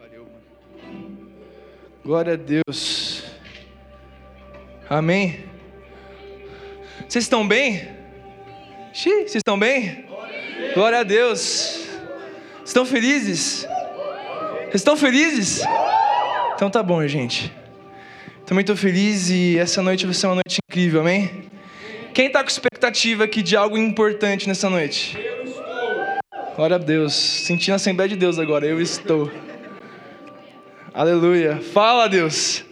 Valeu, mano. Glória a Deus. Amém. Vocês estão bem? Xiii, vocês estão bem? Glória a Deus. Estão felizes? Vocês estão felizes? Então tá bom, gente. Também estou feliz e essa noite vai ser uma noite incrível, amém? Quem está com expectativa aqui de algo importante nessa noite? Glória a Deus. Sentindo a Assembleia de Deus agora, eu estou. Aleluia. Fala, Deus.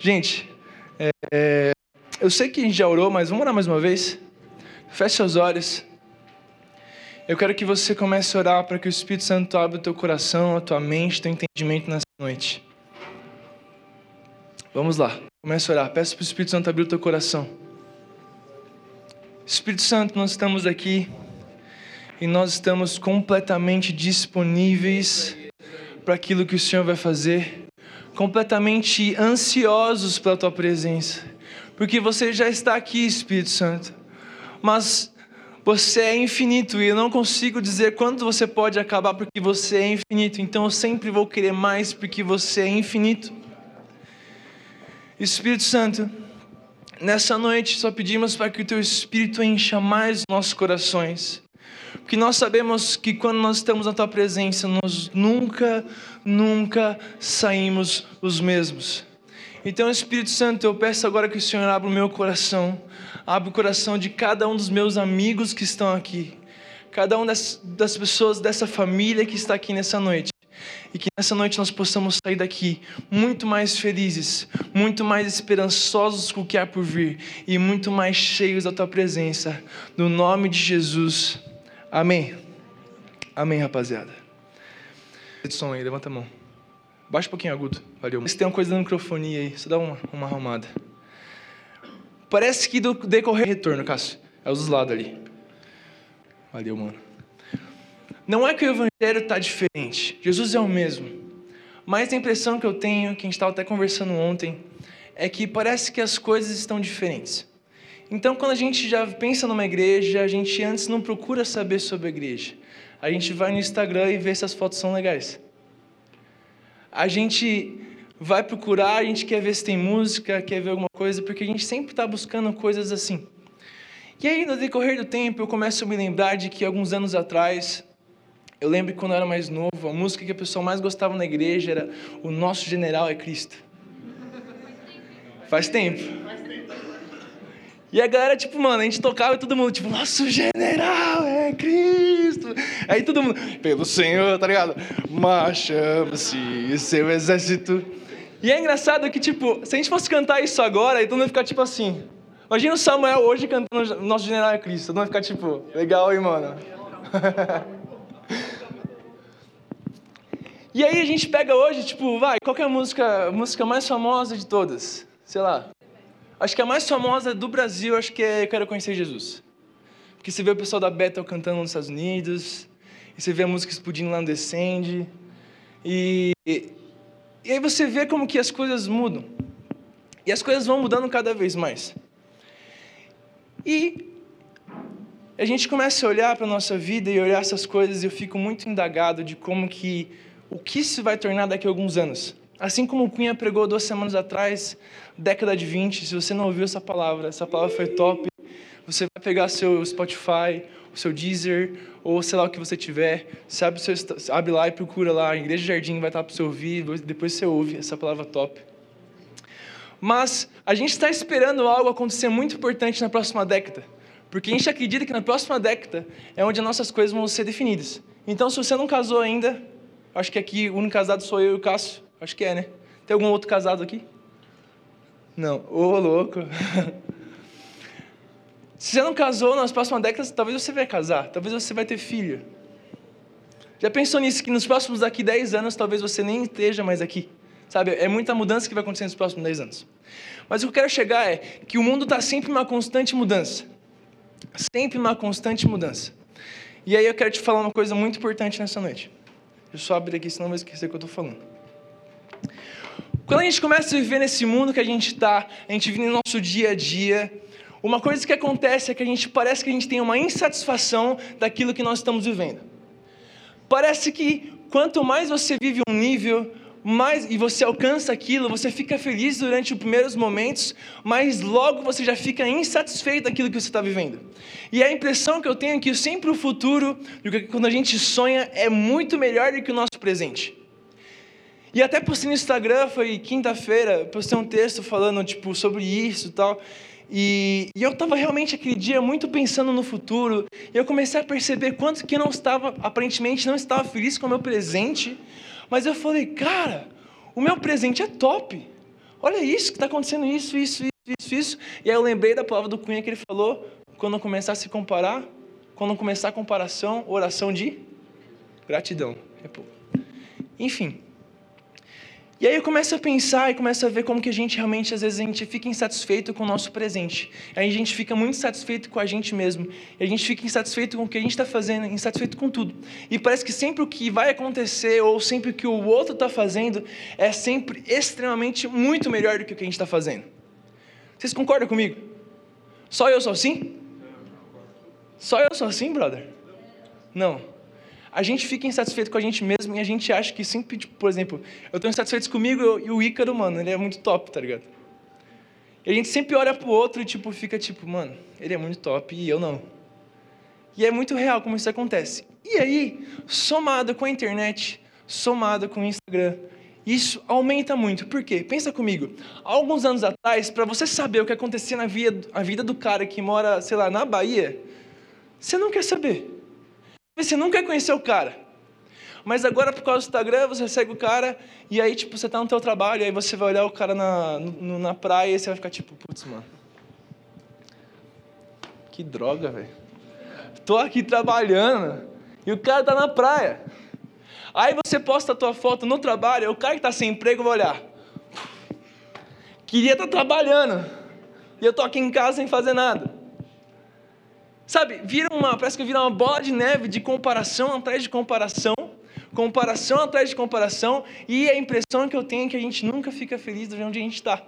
Gente, é, é, eu sei que a gente já orou, mas vamos orar mais uma vez? Feche seus olhos. Eu quero que você comece a orar para que o Espírito Santo abra o teu coração, a tua mente, teu entendimento nessa noite. Vamos lá, comece a orar. Peço para o Espírito Santo abrir o teu coração. Espírito Santo, nós estamos aqui e nós estamos completamente disponíveis para aquilo que o Senhor vai fazer, completamente ansiosos pela tua presença, porque você já está aqui, Espírito Santo. Mas você é infinito e eu não consigo dizer quando você pode acabar porque você é infinito. Então eu sempre vou querer mais porque você é infinito. Espírito Santo, nessa noite só pedimos para que o teu Espírito encha mais nossos corações. Porque nós sabemos que quando nós estamos na tua presença, nós nunca, nunca saímos os mesmos. Então, Espírito Santo, eu peço agora que o Senhor abra o meu coração Abre o coração de cada um dos meus amigos que estão aqui, cada uma das, das pessoas dessa família que está aqui nessa noite. E que nessa noite nós possamos sair daqui muito mais felizes, muito mais esperançosos com o que há por vir e muito mais cheios da tua presença. No nome de Jesus. Amém. Amém, rapaziada. Som aí, levanta a mão. Baixa um pouquinho agudo. Valeu. Se tem uma coisa no microfone aí, só dá uma, uma arrumada. Parece que do decorrer retorno, Cássio. É os lados ali. Valeu, mano. Não é que o evangelho está diferente. Jesus é o mesmo. Mas a impressão que eu tenho, que a gente estava até conversando ontem, é que parece que as coisas estão diferentes. Então, quando a gente já pensa numa igreja, a gente antes não procura saber sobre a igreja. A gente vai no Instagram e vê se as fotos são legais. A gente vai procurar, a gente quer ver se tem música, quer ver alguma coisa, porque a gente sempre está buscando coisas assim. E aí, no decorrer do tempo, eu começo a me lembrar de que alguns anos atrás, eu lembro que quando eu era mais novo, a música que a pessoa mais gostava na igreja era O Nosso General é Cristo. Faz tempo. E a galera, tipo, mano, a gente tocava e todo mundo, tipo, nosso general é Cristo. Aí todo mundo, pelo Senhor, tá ligado? Marchamos-se seu exército. E é engraçado que, tipo, se a gente fosse cantar isso agora, todo mundo ia ficar tipo assim. Imagina o Samuel hoje cantando Nosso General é Cristo. Todo mundo ia ficar tipo, legal, hein, mano? e aí a gente pega hoje, tipo, vai, qual é a música, música mais famosa de todas? Sei lá. Acho que a mais famosa do Brasil, acho que é Eu Quero Conhecer Jesus. Porque você vê o pessoal da Bethel cantando nos Estados Unidos, e você vê a música explodindo lá no Descende, e e aí você vê como que as coisas mudam. E as coisas vão mudando cada vez mais. E a gente começa a olhar para a nossa vida e olhar essas coisas e eu fico muito indagado de como que, o que isso vai tornar daqui a alguns anos. Assim como o Cunha pregou duas semanas atrás, década de 20, se você não ouviu essa palavra, essa palavra foi top, você vai pegar seu Spotify, o seu Deezer, ou sei lá o que você tiver, sabe, seu, abre lá e procura lá, Igreja Jardim vai estar para você ouvir, depois você ouve essa palavra top. Mas a gente está esperando algo acontecer muito importante na próxima década, porque a gente acredita que na próxima década é onde as nossas coisas vão ser definidas. Então, se você não casou ainda, acho que aqui o único casado sou eu e o Cássio, acho que é, né? Tem algum outro casado aqui? Não, ô oh, louco. Se você não casou nas próximas décadas, talvez você vai casar, talvez você vai ter filho. Já pensou nisso, que nos próximos daqui 10 anos, talvez você nem esteja mais aqui? Sabe, é muita mudança que vai acontecer nos próximos 10 anos. Mas o que eu quero chegar é que o mundo está sempre em uma constante mudança. Sempre uma constante mudança. E aí eu quero te falar uma coisa muito importante nessa noite. Eu só abrir aqui, senão eu vou esquecer o que eu estou falando. Quando a gente começa a viver nesse mundo que a gente está, a gente vive no nosso dia a dia, uma coisa que acontece é que a gente parece que a gente tem uma insatisfação daquilo que nós estamos vivendo. Parece que quanto mais você vive um nível, mais e você alcança aquilo, você fica feliz durante os primeiros momentos, mas logo você já fica insatisfeito daquilo que você está vivendo. E a impressão que eu tenho é que sempre o futuro, quando a gente sonha, é muito melhor do que o nosso presente. E até postei no Instagram, foi quinta-feira, postei um texto falando tipo sobre isso e tal. E, e eu estava realmente aquele dia muito pensando no futuro. E eu comecei a perceber quanto que eu não estava, aparentemente, não estava feliz com o meu presente. Mas eu falei, cara, o meu presente é top. Olha isso que está acontecendo, isso, isso, isso, isso, isso. E aí eu lembrei da palavra do Cunha que ele falou: quando começar a se comparar, quando começar a comparação, oração de gratidão. Enfim. E aí eu começo a pensar e começo a ver como que a gente realmente, às vezes, a gente fica insatisfeito com o nosso presente. Aí a gente fica muito insatisfeito com a gente mesmo. E a gente fica insatisfeito com o que a gente está fazendo, insatisfeito com tudo. E parece que sempre o que vai acontecer, ou sempre o que o outro está fazendo, é sempre extremamente muito melhor do que o que a gente está fazendo. Vocês concordam comigo? Só eu sou assim? Só eu sou assim, brother? Não a gente fica insatisfeito com a gente mesmo e a gente acha que sempre, tipo, por exemplo, eu estou insatisfeito comigo e o Ícaro, mano, ele é muito top, tá ligado? E a gente sempre olha pro outro e, tipo, fica tipo, mano, ele é muito top e eu não. E é muito real como isso acontece. E aí, somado com a internet, somado com o Instagram, isso aumenta muito. Por quê? Pensa comigo. Alguns anos atrás, para você saber o que acontecia na vida, vida do cara que mora, sei lá, na Bahia, você não quer saber. Você nunca conheceu o cara. Mas agora, por causa do Instagram, você segue o cara e aí, tipo, você tá no teu trabalho, aí você vai olhar o cara na, no, na praia e você vai ficar tipo, putz, mano. Que droga, velho. Tô aqui trabalhando e o cara tá na praia. Aí você posta a tua foto no trabalho, o cara que tá sem emprego vai olhar. Queria estar tá trabalhando. E eu tô aqui em casa sem fazer nada. Sabe, vira uma, parece que vira uma bola de neve de comparação atrás de comparação, comparação atrás de comparação, e a impressão que eu tenho é que a gente nunca fica feliz de onde a gente está.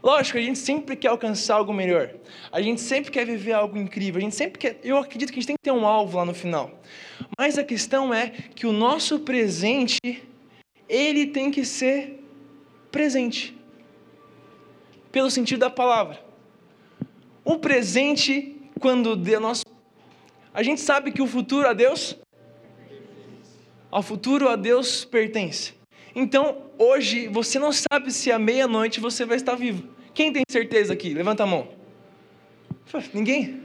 Lógico, a gente sempre quer alcançar algo melhor. A gente sempre quer viver algo incrível. A gente sempre quer. Eu acredito que a gente tem que ter um alvo lá no final. Mas a questão é que o nosso presente, ele tem que ser presente. Pelo sentido da palavra. O presente quando nós, a gente sabe que o futuro a Deus, ao futuro a Deus pertence. Então, hoje, você não sabe se à meia-noite você vai estar vivo. Quem tem certeza aqui? Levanta a mão. Ninguém?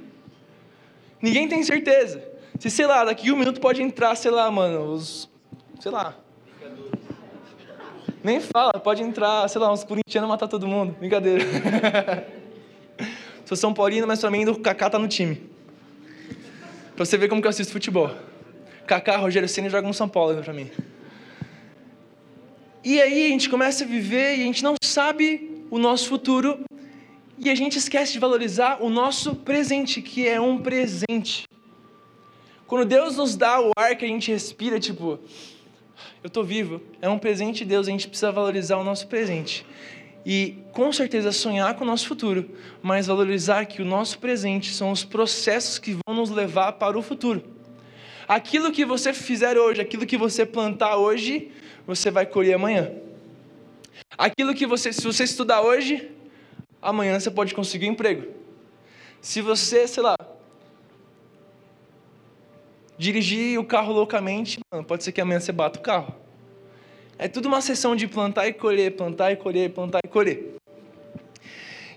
Ninguém tem certeza. Se, sei lá, daqui um minuto pode entrar, sei lá, mano, os. Sei lá. Nem fala, pode entrar, sei lá, uns corintianos matar todo mundo. Brincadeira. Sou São Paulino, mas também o Kaká tá no time. Pra você ver como que eu assisto futebol. Kaká, Rogério Senna jogam no São Paulo pra mim. E aí a gente começa a viver e a gente não sabe o nosso futuro e a gente esquece de valorizar o nosso presente, que é um presente. Quando Deus nos dá o ar que a gente respira, tipo, eu estou vivo, é um presente de Deus, a gente precisa valorizar o nosso presente e com certeza sonhar com o nosso futuro, mas valorizar que o nosso presente são os processos que vão nos levar para o futuro. Aquilo que você fizer hoje, aquilo que você plantar hoje, você vai colher amanhã. Aquilo que você, se você estudar hoje, amanhã você pode conseguir um emprego. Se você, sei lá, dirigir o carro loucamente, pode ser que amanhã você bata o carro. É tudo uma sessão de plantar e colher, plantar e colher, plantar e colher.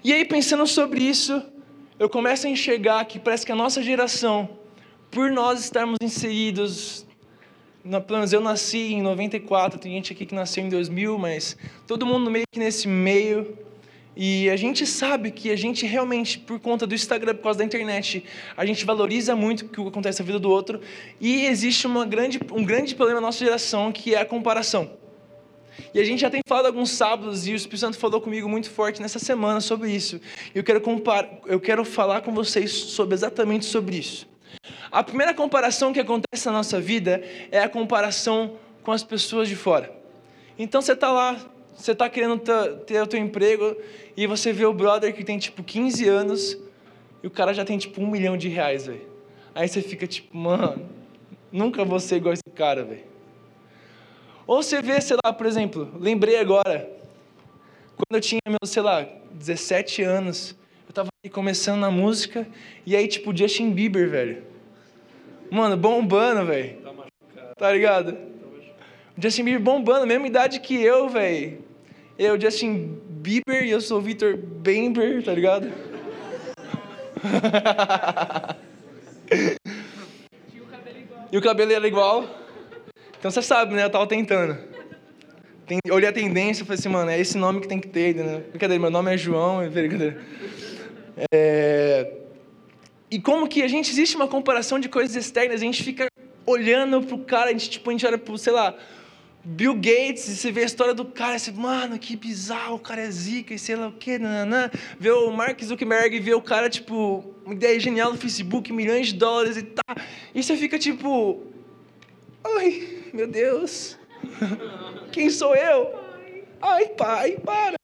E aí, pensando sobre isso, eu começo a enxergar que parece que a nossa geração, por nós estarmos inseridos, pelo menos eu nasci em 94, tem gente aqui que nasceu em 2000, mas todo mundo meio que nesse meio. E a gente sabe que a gente realmente, por conta do Instagram, por causa da internet, a gente valoriza muito o que acontece na vida do outro. E existe uma grande, um grande problema na nossa geração, que é a comparação. E a gente já tem falado alguns sábados e o Espírito Santo falou comigo muito forte nessa semana sobre isso. E eu quero, compar, eu quero falar com vocês sobre exatamente sobre isso. A primeira comparação que acontece na nossa vida é a comparação com as pessoas de fora. Então você está lá, você está querendo ter o teu emprego e você vê o brother que tem tipo 15 anos e o cara já tem tipo um milhão de reais, velho. Aí você fica tipo, mano, nunca vou ser igual esse cara, velho. Ou você vê, sei lá, por exemplo, lembrei agora, quando eu tinha meus, sei lá, 17 anos, eu tava começando na música, e aí, tipo, Justin Bieber, velho. Mano, bombando, velho. Tá machucado. Tá ligado? Tá Justin Bieber bombando, mesma idade que eu, velho. Eu, Justin Bieber, e eu sou Victor Bember, tá ligado? e o cabelo era igual. Então você sabe, né? Eu tava tentando. Tem, olhei a tendência e falei assim, mano, é esse nome que tem que ter, né? Brincadeira, meu nome é João, brincadeira. É... E como que a gente existe uma comparação de coisas externas, a gente fica olhando pro cara, a gente, tipo, a gente olha pro, sei lá, Bill Gates, e você vê a história do cara, você, mano, que bizarro, o cara é zica, e sei lá o que, nananã. Vê o Mark Zuckerberg, vê o cara, tipo, uma ideia genial no Facebook, milhões de dólares e tá. E você fica tipo, ai, meu Deus, quem sou eu? Ai, pai, para.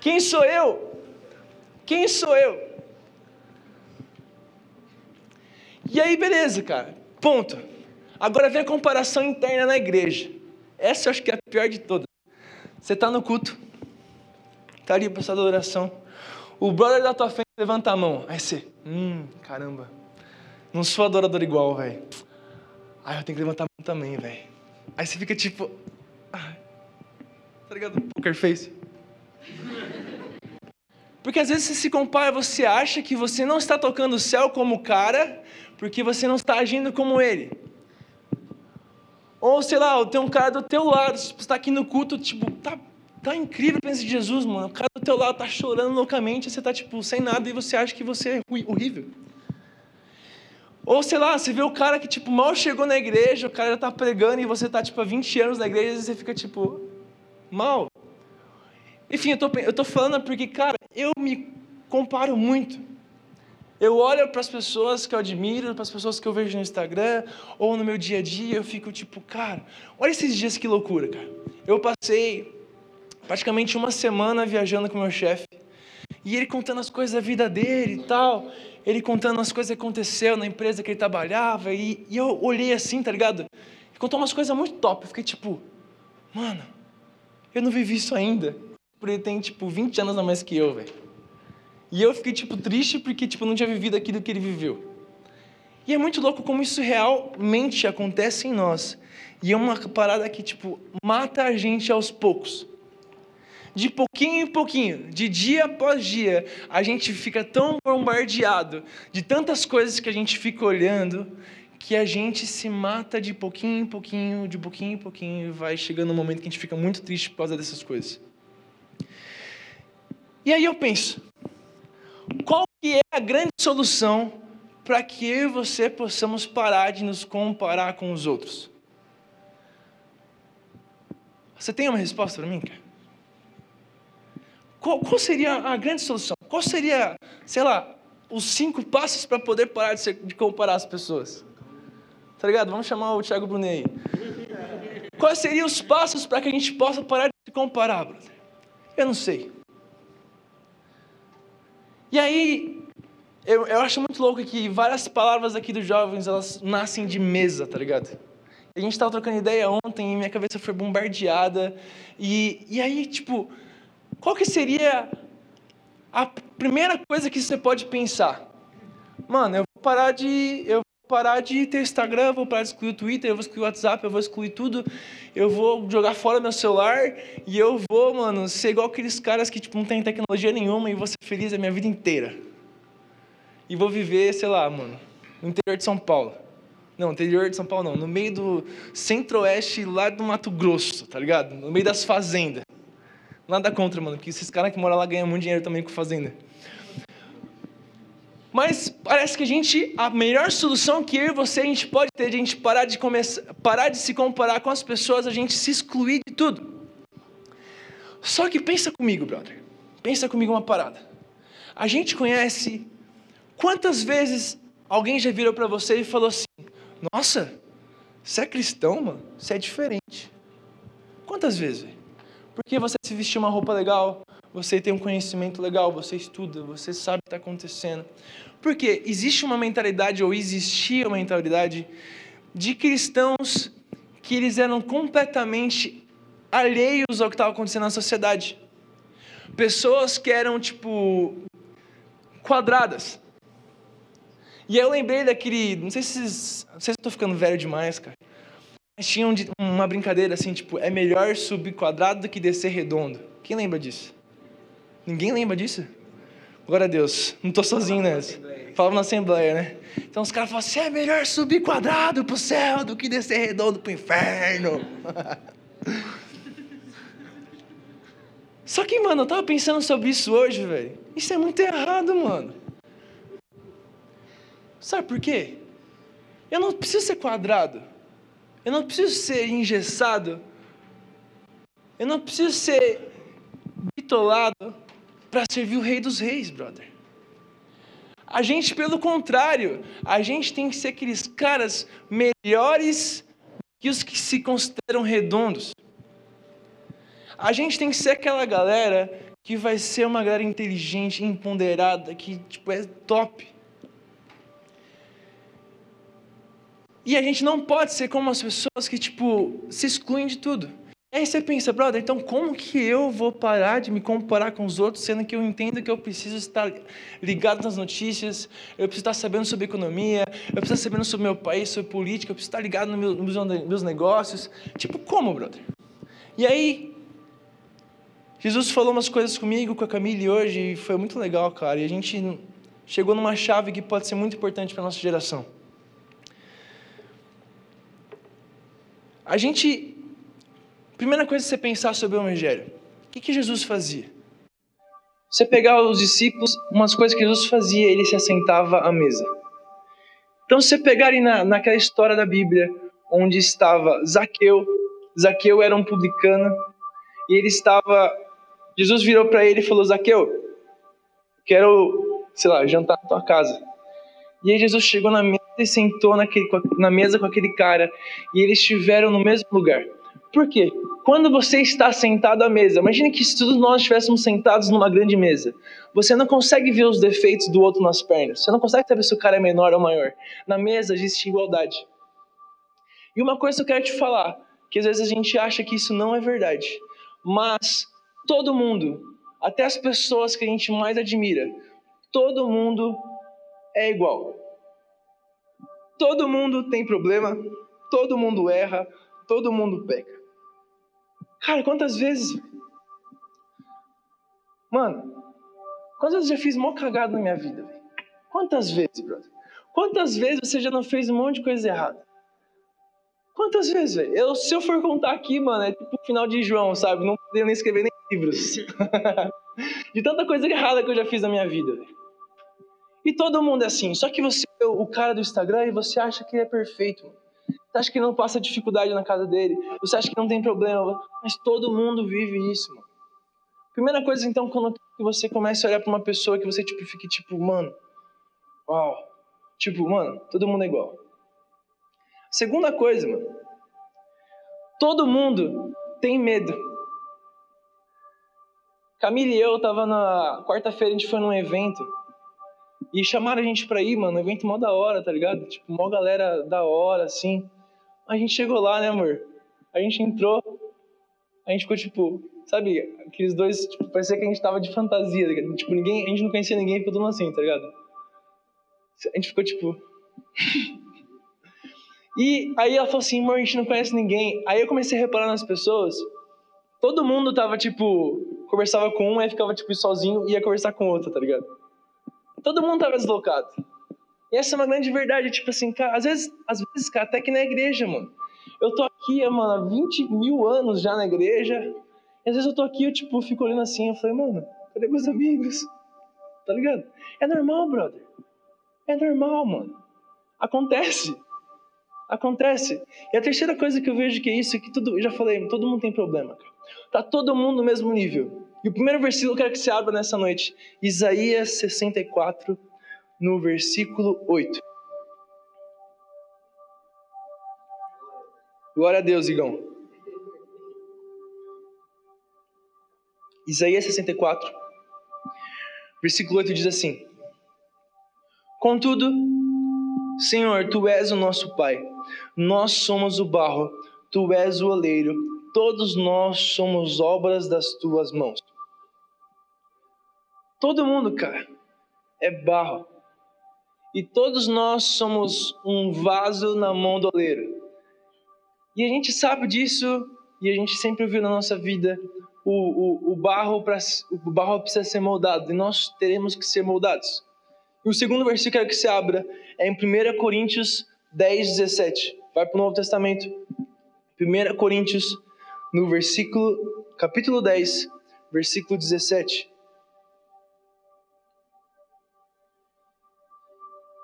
Quem sou eu? Quem sou eu? E aí, beleza, cara. Ponto. Agora vem a comparação interna na igreja. Essa eu acho que é a pior de todas. Você está no culto, está ali para sua oração. O brother da tua frente levanta a mão. Aí você, hum, caramba. Não sou adorador igual, velho. Aí eu tenho que levantar também, velho. Aí você fica tipo, tá ligado? Poker face. Porque às vezes você se compara, você acha que você não está tocando o céu como o cara, porque você não está agindo como ele. Ou sei lá, tem um cara do teu lado, você está aqui no culto, tipo, tá, tá incrível presença de Jesus, mano. O cara do teu lado tá chorando loucamente, você tá tipo sem nada e você acha que você é horrível. Ou sei lá, você vê o cara que tipo mal chegou na igreja, o cara já tá pregando e você tá tipo há 20 anos na igreja e você fica tipo mal. Enfim, eu tô, eu tô falando porque, cara, eu me comparo muito. Eu olho para as pessoas que eu admiro, para as pessoas que eu vejo no Instagram ou no meu dia a dia, eu fico tipo, cara, olha esses dias que loucura, cara. Eu passei praticamente uma semana viajando com meu chefe e ele contando as coisas da vida dele e tal, ele contando as coisas que aconteceu na empresa que ele trabalhava e, e eu olhei assim, tá ligado? Ele contou umas coisas muito top, eu fiquei tipo, mano, eu não vivi isso ainda. Porque ele tem, tipo, 20 anos a mais que eu, velho. E eu fiquei, tipo, triste porque, tipo, não tinha vivido aquilo que ele viveu. E é muito louco como isso realmente acontece em nós. E é uma parada que, tipo, mata a gente aos poucos. De pouquinho em pouquinho, de dia após dia, a gente fica tão bombardeado de tantas coisas que a gente fica olhando, que a gente se mata de pouquinho em pouquinho, de pouquinho em pouquinho, e vai chegando um momento que a gente fica muito triste por causa dessas coisas. E aí eu penso, qual que é a grande solução para que eu e você possamos parar de nos comparar com os outros? Você tem uma resposta para mim, cara? Qual, qual, seria a grande solução? Qual seria, sei lá, os cinco passos para poder parar de, ser, de, comparar as pessoas? Tá ligado? Vamos chamar o Thiago Brunet. Quais seriam os passos para que a gente possa parar de se comparar, brother? Eu não sei. E aí, eu, eu acho muito louco que várias palavras aqui dos jovens, elas nascem de mesa, tá ligado? A gente estava trocando ideia ontem e minha cabeça foi bombardeada. E, e aí, tipo, qual que seria a primeira coisa que você pode pensar? Mano, eu vou parar de, eu parar de ter Instagram, vou parar de excluir o Twitter, eu vou excluir o WhatsApp, eu vou excluir tudo, eu vou jogar fora meu celular e eu vou, mano, ser igual aqueles caras que tipo, não tem tecnologia nenhuma e vou ser feliz a minha vida inteira. E vou viver, sei lá, mano, no interior de São Paulo. Não, interior de São Paulo não, no meio do centro-oeste lá do Mato Grosso, tá ligado? No meio das fazendas. Nada contra, mano, porque esses caras que moram lá ganham muito dinheiro também com fazenda. Mas parece que a gente, a melhor solução que eu e você a gente pode ter a gente parar de, começar, parar de se comparar com as pessoas, a gente se excluir de tudo. Só que pensa comigo, brother. Pensa comigo uma parada. A gente conhece quantas vezes alguém já virou para você e falou assim: Nossa, você é cristão, mano? Você é diferente. Quantas vezes? Porque você se vestiu uma roupa legal, você tem um conhecimento legal, você estuda, você sabe o que está acontecendo. Porque existe uma mentalidade, ou existia uma mentalidade, de cristãos que eles eram completamente alheios ao que estava acontecendo na sociedade. Pessoas que eram, tipo, quadradas. E aí eu lembrei daquele. Não sei se, não sei se eu ficando velho demais, cara. Tinha um, uma brincadeira assim, tipo, é melhor subir quadrado do que descer redondo. Quem lembra disso? Ninguém lembra disso? Glória a Deus. Não tô sozinho nessa. Falava na Assembleia, né? Então os caras falam assim: é melhor subir quadrado pro céu do que descer redondo pro inferno. Só que, mano, eu tava pensando sobre isso hoje, velho. Isso é muito errado, mano. Sabe por quê? Eu não preciso ser quadrado. Eu não preciso ser engessado. Eu não preciso ser bitolado para servir o Rei dos Reis, brother. A gente, pelo contrário, a gente tem que ser aqueles caras melhores que os que se consideram redondos. A gente tem que ser aquela galera que vai ser uma galera inteligente, empoderada, que tipo é top. E a gente não pode ser como as pessoas que tipo se excluem de tudo. E aí você pensa, brother, então como que eu vou parar de me comparar com os outros, sendo que eu entendo que eu preciso estar ligado nas notícias, eu preciso estar sabendo sobre economia, eu preciso estar sabendo sobre meu país, sobre política, eu preciso estar ligado nos meus, meus negócios. Tipo, como, brother? E aí, Jesus falou umas coisas comigo, com a Camille hoje, e foi muito legal, cara. E a gente chegou numa chave que pode ser muito importante para nossa geração. A gente. Primeira coisa é você pensar sobre o Evangelho. O que, que Jesus fazia? Você pegar os discípulos, umas coisas que Jesus fazia, ele se assentava à mesa. Então, se você pegar ali na, naquela história da Bíblia, onde estava Zaqueu, Zaqueu era um publicano, e ele estava. Jesus virou para ele e falou: Zaqueu, quero, sei lá, jantar na tua casa. E aí Jesus chegou na mesa e sentou naquele, na mesa com aquele cara. E eles estiveram no mesmo lugar. Por quê? Quando você está sentado à mesa, imagine que se todos nós estivéssemos sentados numa grande mesa, você não consegue ver os defeitos do outro nas pernas. Você não consegue saber se o cara é menor ou maior. Na mesa existe igualdade. E uma coisa que eu quero te falar, que às vezes a gente acha que isso não é verdade, mas todo mundo, até as pessoas que a gente mais admira, todo mundo é igual. Todo mundo tem problema, todo mundo erra, todo mundo peca. Cara, quantas vezes. Mano, quantas vezes eu já fiz mó cagada na minha vida? Quantas vezes, brother? Quantas vezes você já não fez um monte de coisa errada? Quantas vezes, velho? Se eu for contar aqui, mano, é tipo o final de João, sabe? Não poderia nem escrever nem livros. de tanta coisa errada que eu já fiz na minha vida, velho. E todo mundo é assim. Só que você é o cara do Instagram e você acha que ele é perfeito. Você acha que não passa dificuldade na casa dele. Você acha que não tem problema. Mas todo mundo vive isso, mano. Primeira coisa, então, quando você começa a olhar para uma pessoa que você tipo, fique tipo, mano, uau. Tipo, mano, todo mundo é igual. Segunda coisa, mano. Todo mundo tem medo. Camille e eu tava na quarta-feira, a gente foi num evento e chamaram a gente pra ir, mano, evento mó da hora, tá ligado? Tipo, mó galera da hora, assim. A gente chegou lá, né, amor? A gente entrou, a gente ficou tipo, sabe, aqueles dois, tipo, parecia que a gente tava de fantasia, tá ligado? Tipo, ninguém, a gente não conhecia ninguém, ficou mundo assim, tá ligado? A gente ficou tipo. e aí ela falou assim, amor, a gente não conhece ninguém. Aí eu comecei a reparar nas pessoas, todo mundo tava tipo, conversava com um, aí ficava tipo sozinho e ia conversar com outro, tá ligado? Todo mundo estava deslocado. E essa é uma grande verdade, tipo assim, cara, às vezes, às vezes, cara, até que na igreja, mano. Eu tô aqui, mano, há 20 mil anos já na igreja. E às vezes eu tô aqui, eu tipo, fico olhando assim, eu falei, mano, cadê meus amigos? Tá ligado? É normal, brother. É normal, mano. Acontece. Acontece. E a terceira coisa que eu vejo que é isso, é que tudo, eu já falei, todo mundo tem problema, cara. Tá todo mundo no mesmo nível. E o primeiro versículo que eu quero que você abra nessa noite, Isaías 64, no versículo 8. Glória a Deus, Igão. Isaías 64, versículo 8 diz assim: Contudo, Senhor, tu és o nosso Pai, nós somos o barro, tu és o oleiro, todos nós somos obras das tuas mãos. Todo mundo, cara, é barro. E todos nós somos um vaso na mão do oleiro. E a gente sabe disso e a gente sempre ouviu na nossa vida o, o, o, barro pra, o barro precisa ser moldado e nós teremos que ser moldados. E o segundo versículo que você abra é em 1 Coríntios 10, 17. Vai para o Novo Testamento. 1 Coríntios, no versículo, capítulo 10, versículo 17.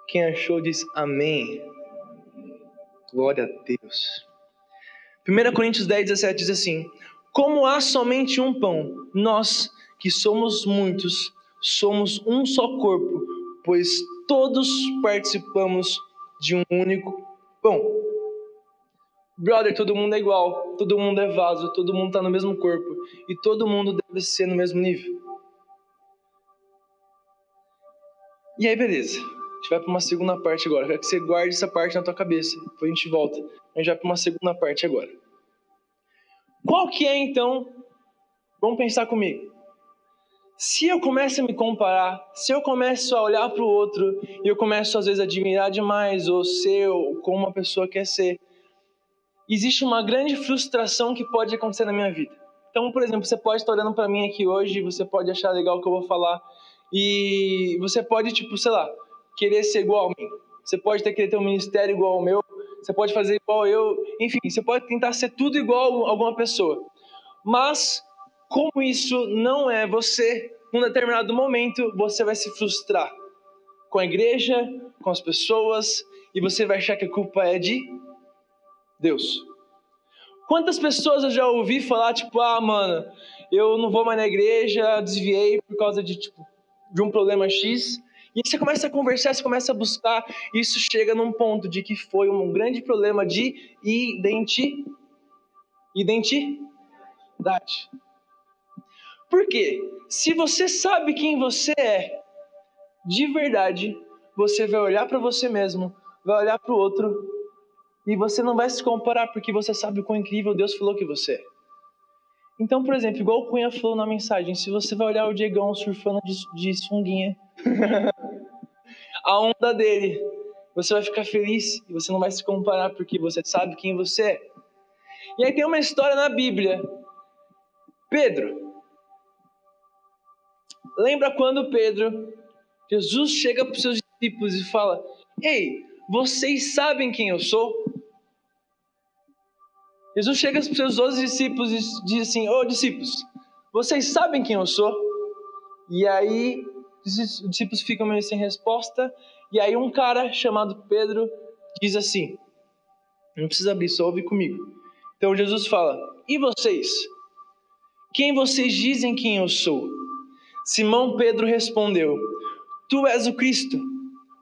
Quem achou diz amém. Glória a Deus. 1 Coríntios 10, 17 diz assim: Como há somente um pão, nós, que somos muitos, somos um só corpo, pois todos participamos de um único pão. Brother, todo mundo é igual, todo mundo é vaso, todo mundo está no mesmo corpo e todo mundo deve ser no mesmo nível. E aí, beleza. A gente vai para uma segunda parte agora. Quero que você guarde essa parte na tua cabeça. Depois a gente volta. A gente vai para uma segunda parte agora. Qual que é então? Vamos pensar comigo. Se eu começo a me comparar, se eu começo a olhar para o outro e eu começo às vezes a admirar demais ou ser como uma pessoa quer ser, existe uma grande frustração que pode acontecer na minha vida. Então, por exemplo, você pode estar olhando para mim aqui hoje, você pode achar legal o que eu vou falar e você pode, tipo, sei lá, querer ser igual a mim. Você pode ter querer ter um ministério igual ao meu. Você pode fazer igual eu. Enfim, você pode tentar ser tudo igual a alguma pessoa. Mas, como isso não é você, num determinado momento, você vai se frustrar com a igreja, com as pessoas, e você vai achar que a culpa é de Deus. Quantas pessoas eu já ouvi falar, tipo, ah, mano, eu não vou mais na igreja, desviei por causa de, tipo, de um problema X, e você começa a conversar, você começa a buscar, e isso chega num ponto de que foi um grande problema de identi... identidade. Por quê? Se você sabe quem você é, de verdade, você vai olhar para você mesmo, vai olhar para o outro, e você não vai se comparar porque você sabe o quão incrível Deus falou que você é. Então, por exemplo, igual o Cunha falou na mensagem, se você vai olhar o Diegão surfando de, de sunguinha, a onda dele, você vai ficar feliz e você não vai se comparar porque você sabe quem você é. E aí tem uma história na Bíblia. Pedro. Lembra quando Pedro, Jesus chega para os seus discípulos e fala: Ei, vocês sabem quem eu sou? Jesus chega para os seus doze discípulos e diz assim: Ô oh, discípulos, vocês sabem quem eu sou? E aí os discípulos ficam meio sem resposta. E aí um cara chamado Pedro diz assim: Não precisa abrir, só ouve comigo. Então Jesus fala: E vocês? Quem vocês dizem quem eu sou? Simão Pedro respondeu: Tu és o Cristo,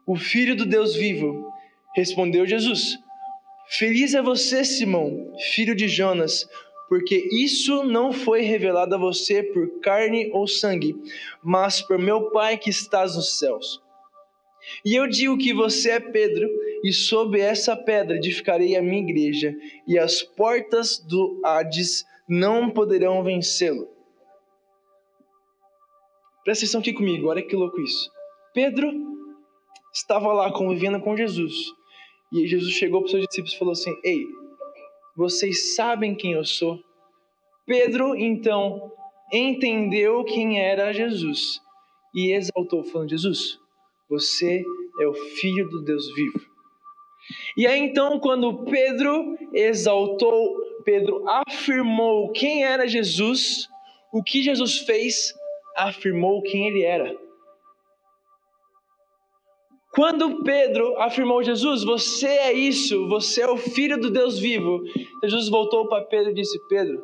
o Filho do Deus vivo. Respondeu Jesus: Feliz é você, Simão, filho de Jonas, porque isso não foi revelado a você por carne ou sangue, mas por meu Pai que estás nos céus. E eu digo que você é Pedro, e sob essa pedra edificarei a minha igreja, e as portas do Hades não poderão vencê-lo. Presta atenção aqui comigo, olha que louco isso. Pedro estava lá convivendo com Jesus, e Jesus chegou para os seus discípulos e falou assim: Ei, vocês sabem quem eu sou? Pedro, então, entendeu quem era Jesus e exaltou, falando: Jesus, você é o Filho do Deus vivo. E aí então, quando Pedro exaltou, Pedro afirmou quem era Jesus, o que Jesus fez, afirmou quem ele era. Quando Pedro afirmou Jesus, você é isso, você é o filho do Deus vivo. Jesus voltou para Pedro e disse: Pedro,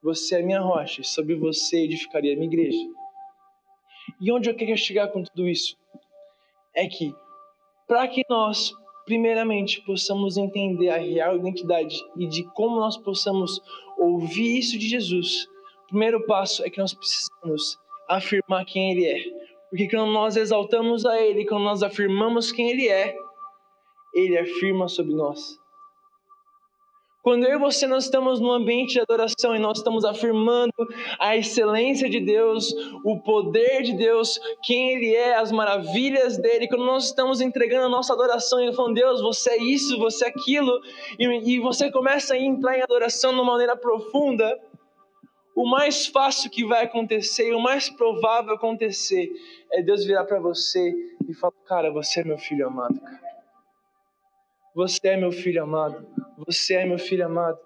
você é minha rocha, sobre você edificaria a minha igreja. E onde eu quero chegar com tudo isso? É que, para que nós, primeiramente, possamos entender a real identidade e de como nós possamos ouvir isso de Jesus, o primeiro passo é que nós precisamos afirmar quem Ele é porque quando nós exaltamos a Ele, quando nós afirmamos quem Ele é, Ele afirma sobre nós. Quando eu e você nós estamos num ambiente de adoração e nós estamos afirmando a excelência de Deus, o poder de Deus, quem Ele é, as maravilhas dele, quando nós estamos entregando a nossa adoração e falando, Deus, você é isso, você é aquilo, e, e você começa a entrar em adoração de uma maneira profunda, o mais fácil que vai acontecer, o mais provável acontecer, é Deus virar para você e falar, cara, você é meu filho amado, cara. Você é meu filho amado. Você é meu filho amado.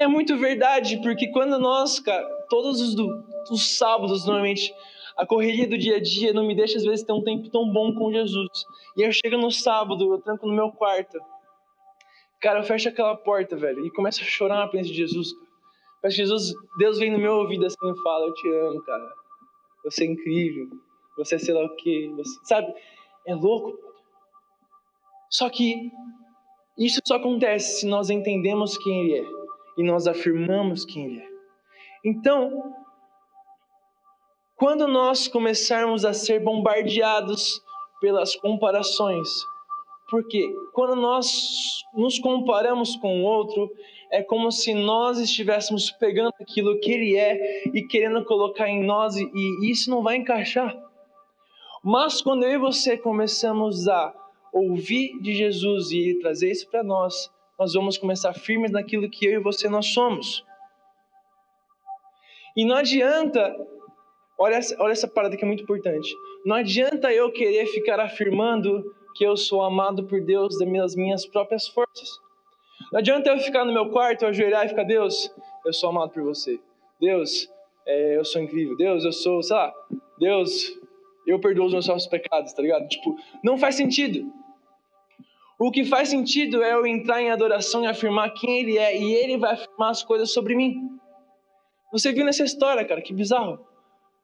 É muito verdade, porque quando nós, cara, todos os, do, os sábados, normalmente, a correria do dia a dia não me deixa às vezes ter um tempo tão bom com Jesus. E eu chego no sábado, eu tranco no meu quarto. Cara, eu fecho aquela porta, velho, e começo a chorar na presença de Jesus. Mas Jesus, Deus vem no meu ouvido assim e fala: Eu te amo, cara. Você é incrível. Você é sei lá o quê. Você... Sabe? É louco. Só que isso só acontece se nós entendemos quem Ele é e nós afirmamos quem Ele é. Então, quando nós começarmos a ser bombardeados pelas comparações, porque quando nós nos comparamos com o outro, é como se nós estivéssemos pegando aquilo que ele é e querendo colocar em nós, e, isso não vai encaixar. Mas quando eu e você começamos a ouvir de Jesus e ele trazer isso para nós, nós vamos começar firmes naquilo que eu e você nós somos. E não adianta, olha essa, olha essa parada que é muito importante. Não adianta eu querer ficar afirmando que eu sou amado por Deus das minhas próprias forças. Não adianta eu ficar no meu quarto, eu ajoelhar e ficar, Deus, eu sou amado por você. Deus, é, eu sou incrível. Deus, eu sou, sei lá, Deus, eu perdoo os meus pecados, tá ligado? Tipo, não faz sentido. O que faz sentido é eu entrar em adoração e afirmar quem Ele é, e Ele vai afirmar as coisas sobre mim. Você viu nessa história, cara, que bizarro.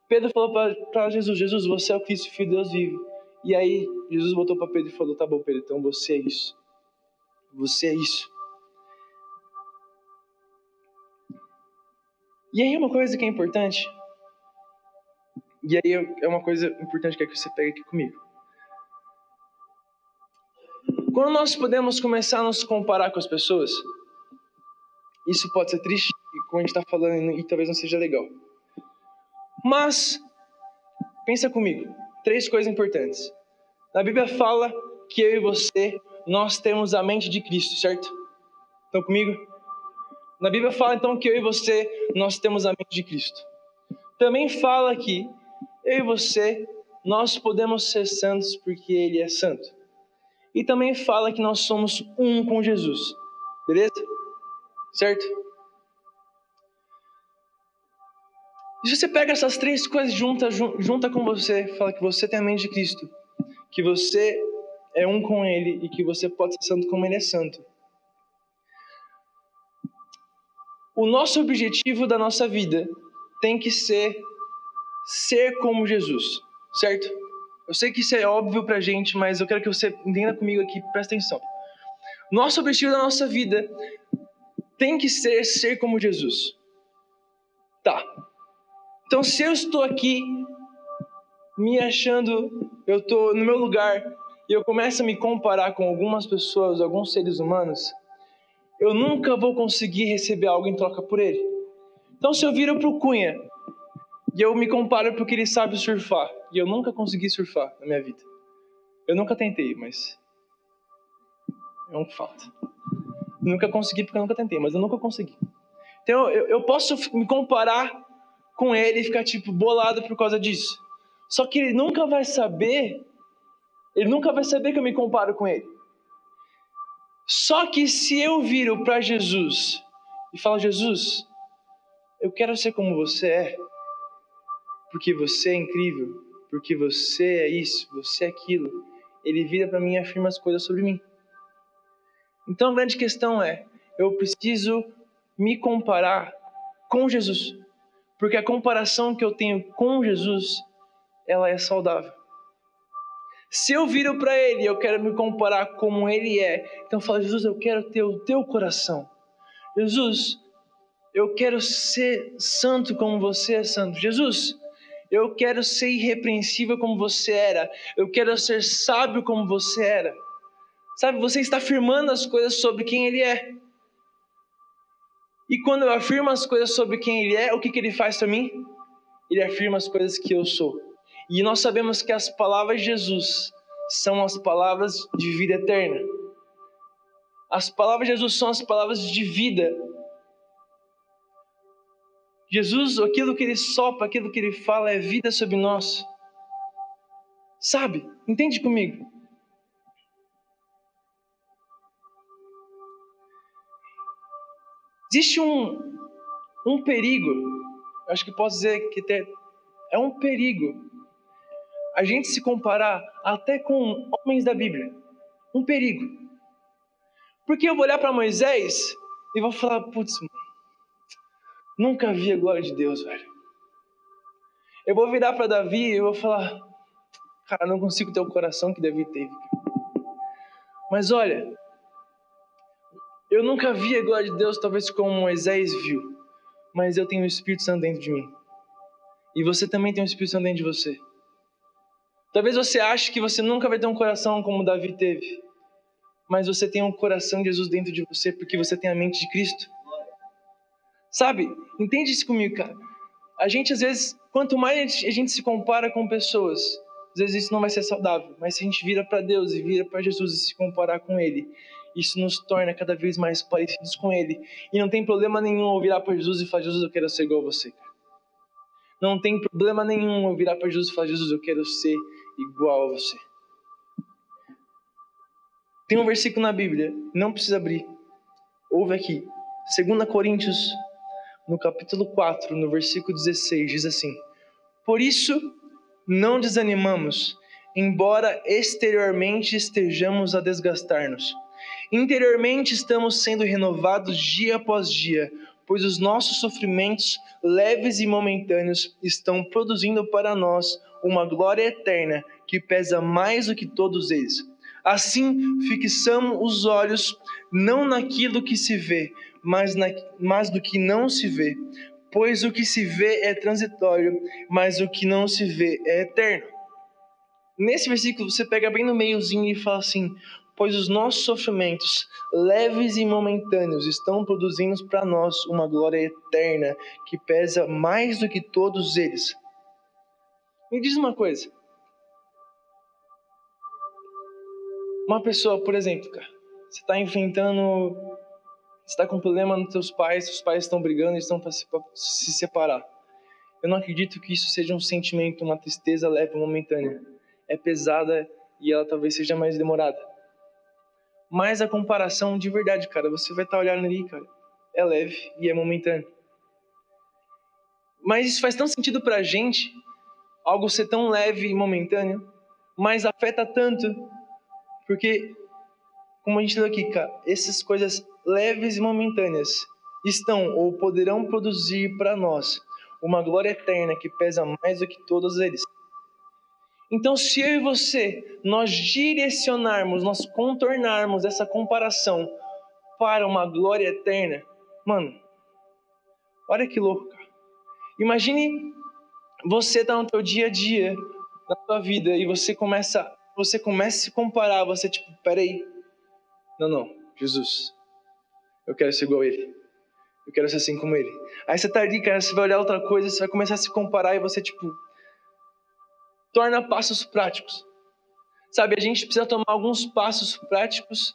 Pedro falou para Jesus: Jesus, você é o Cristo, filho de Deus vivo. E aí, Jesus voltou para Pedro e falou: Tá bom, Pedro, então você é isso. Você é isso. E aí, uma coisa que é importante e aí é uma coisa importante que é que você pegue aqui comigo. Quando nós podemos começar a nos comparar com as pessoas, isso pode ser triste, como a gente está falando, e talvez não seja legal. Mas, pensa comigo, três coisas importantes. Na Bíblia fala que eu e você, nós temos a mente de Cristo, certo? Estão comigo? Na Bíblia fala então que eu e você, nós temos a mente de Cristo. Também fala aqui eu e você, nós podemos ser santos porque Ele é santo. E também fala que nós somos um com Jesus. Beleza? Certo? E se você pega essas três coisas junta, junta com você, fala que você tem a mente de Cristo, que você é um com Ele e que você pode ser santo como Ele é santo. O nosso objetivo da nossa vida tem que ser ser como Jesus, certo? Eu sei que isso é óbvio pra gente, mas eu quero que você entenda comigo aqui, presta atenção. Nosso objetivo da nossa vida tem que ser ser como Jesus. Tá. Então, se eu estou aqui me achando, eu estou no meu lugar e eu começo a me comparar com algumas pessoas, alguns seres humanos, eu nunca vou conseguir receber algo em troca por ele. Então, se eu viro para o Cunha e eu me comparo porque ele sabe surfar. E eu nunca consegui surfar na minha vida. Eu nunca tentei, mas. É um fato. nunca consegui porque eu nunca tentei, mas eu nunca consegui. Então eu, eu posso me comparar com ele e ficar tipo bolado por causa disso. Só que ele nunca vai saber. Ele nunca vai saber que eu me comparo com ele. Só que se eu viro para Jesus e falo, Jesus, eu quero ser como você é porque você é incrível, porque você é isso, você é aquilo. Ele vira para mim e afirma as coisas sobre mim. Então a grande questão é: eu preciso me comparar com Jesus, porque a comparação que eu tenho com Jesus, ela é saudável. Se eu viro para Ele eu quero me comparar como Ele é, então eu falo, Jesus, eu quero ter o teu coração. Jesus, eu quero ser santo como você é santo. Jesus, eu quero ser irrepreensível como você era. Eu quero ser sábio como você era. Sabe, você está afirmando as coisas sobre quem ele é. E quando eu afirmo as coisas sobre quem Ele é, o que, que Ele faz para mim? Ele afirma as coisas que eu sou. E nós sabemos que as palavras de Jesus são as palavras de vida eterna. As palavras de Jesus são as palavras de vida. Jesus, aquilo que ele sopra, aquilo que ele fala é vida sobre nós. Sabe? Entende comigo? Existe um, um perigo, acho que posso dizer que é um perigo a gente se comparar até com homens da Bíblia. Um perigo. Porque eu vou olhar para Moisés e vou falar, putz, nunca vi a glória de Deus, velho. Eu vou virar para Davi e vou falar, cara, não consigo ter o coração que Davi teve. Mas olha, eu nunca vi a glória de Deus, talvez como Moisés viu, mas eu tenho o Espírito Santo dentro de mim. E você também tem o Espírito Santo dentro de você. Talvez você ache que você nunca vai ter um coração como Davi teve, mas você tem um coração de Jesus dentro de você porque você tem a mente de Cristo. Sabe? Entende isso comigo, cara. A gente às vezes, quanto mais a gente se compara com pessoas, às vezes isso não vai ser saudável, mas se a gente vira para Deus e vira para Jesus e se comparar com Ele, isso nos torna cada vez mais parecidos com Ele. E não tem problema nenhum eu virar para Jesus e falar: Jesus, eu quero ser igual a você. Não tem problema nenhum eu virar para Jesus e falar: Jesus, eu quero ser igual a você. Tem um versículo na Bíblia, não precisa abrir. Ouve aqui. 2 Coríntios, no capítulo 4, no versículo 16, diz assim: Por isso não desanimamos, embora exteriormente estejamos a desgastar-nos. Interiormente estamos sendo renovados dia após dia, pois os nossos sofrimentos, leves e momentâneos, estão produzindo para nós uma glória eterna que pesa mais do que todos eles. Assim, fixamos os olhos não naquilo que se vê, mas, na, mas do que não se vê. Pois o que se vê é transitório, mas o que não se vê é eterno. Nesse versículo você pega bem no meiozinho e fala assim: Pois os nossos sofrimentos, leves e momentâneos, estão produzindo para nós uma glória eterna que pesa mais do que todos eles. Me diz uma coisa. Uma pessoa, por exemplo, cara, você está enfrentando, você está com um problema nos seus pais, seus pais estão brigando, estão para se, se separar. Eu não acredito que isso seja um sentimento, uma tristeza leve, momentânea. É pesada e ela talvez seja mais demorada. Mas a comparação de verdade, cara, você vai estar tá olhando ali, cara, é leve e é momentâneo. Mas isso faz tão sentido pra gente algo ser tão leve e momentâneo, mas afeta tanto, porque, como a gente leu aqui, cara, essas coisas leves e momentâneas estão ou poderão produzir para nós uma glória eterna que pesa mais do que todos eles. Então, se eu e você, nós direcionarmos, nós contornarmos essa comparação para uma glória eterna, mano, olha que louco, cara. Imagine você está no teu dia a dia, na tua vida, e você começa, você começa a se comparar, você tipo, peraí, não, não, Jesus, eu quero ser igual a Ele, eu quero ser assim como Ele. Aí você tá ali, cara, você vai olhar outra coisa, você vai começar a se comparar e você tipo, torna passos práticos. Sabe, a gente precisa tomar alguns passos práticos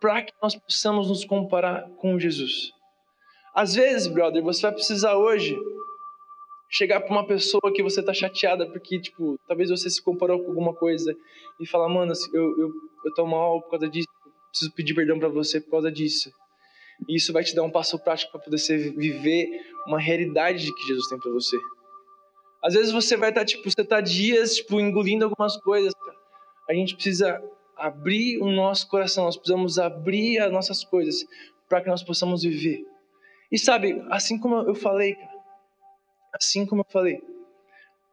para que nós possamos nos comparar com Jesus. Às vezes, brother, você vai precisar hoje chegar para uma pessoa que você tá chateada porque, tipo, talvez você se comparou com alguma coisa e falar, mano, eu, eu, eu tô mal por causa disso, preciso pedir perdão para você por causa disso. E isso vai te dar um passo prático para poder você viver uma realidade de que Jesus tem para você. Às vezes você vai estar, tá, tipo, você tá dias, tipo, engolindo algumas coisas. A gente precisa abrir o nosso coração, nós precisamos abrir as nossas coisas para que nós possamos viver. E sabe, assim como eu falei, cara, Assim como eu falei,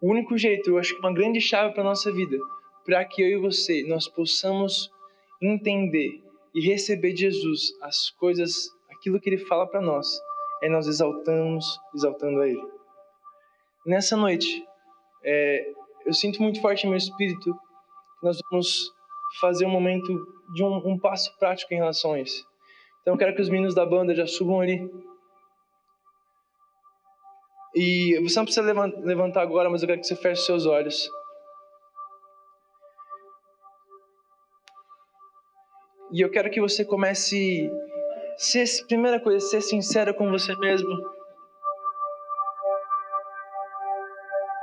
o único jeito, eu acho que uma grande chave para nossa vida, para que eu e você nós possamos entender e receber de Jesus as coisas, aquilo que Ele fala para nós, é nós exaltamos, exaltando a Ele. Nessa noite, é, eu sinto muito forte em meu espírito que nós vamos fazer um momento de um, um passo prático em relação a isso. Então eu quero que os meninos da banda já subam ali. E você não precisa levantar agora, mas eu quero que você feche seus olhos. E eu quero que você comece ser primeira coisa, ser sincero com você mesmo.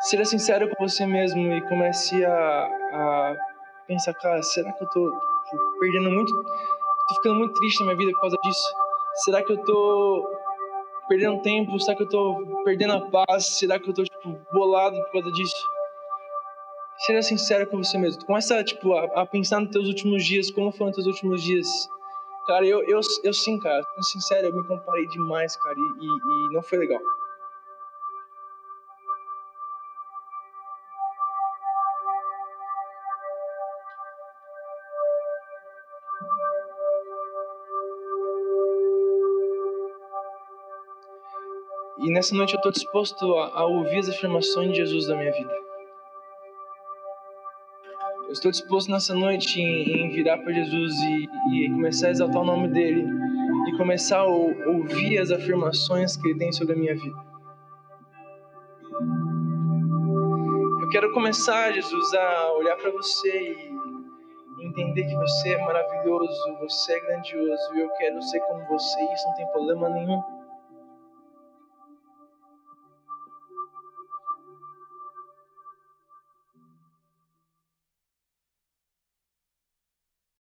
Seja sincero com você mesmo e comece a, a pensar, cara, será que eu tô tipo, perdendo muito, tô ficando muito triste na minha vida por causa disso? Será que eu tô perdendo tempo? Será que eu tô perdendo a paz? Será que eu tô tipo bolado por causa disso? Seja sincero com você mesmo. Começa tipo, a, a, pensar nos teus últimos dias, como foram os teus últimos dias. Cara, eu, eu, eu sim, cara, sendo sincero, eu me comparei demais, cara, e, e, e não foi legal. E nessa noite eu estou disposto a, a ouvir as afirmações de Jesus da minha vida. Eu estou disposto nessa noite em, em virar para Jesus e, e, começar a exaltar o nome dele e começar a ouvir as afirmações que ele tem sobre a minha vida. Eu quero começar, Jesus, a olhar para você e entender que você é maravilhoso, você é grandioso e eu quero ser como você e isso não tem problema nenhum.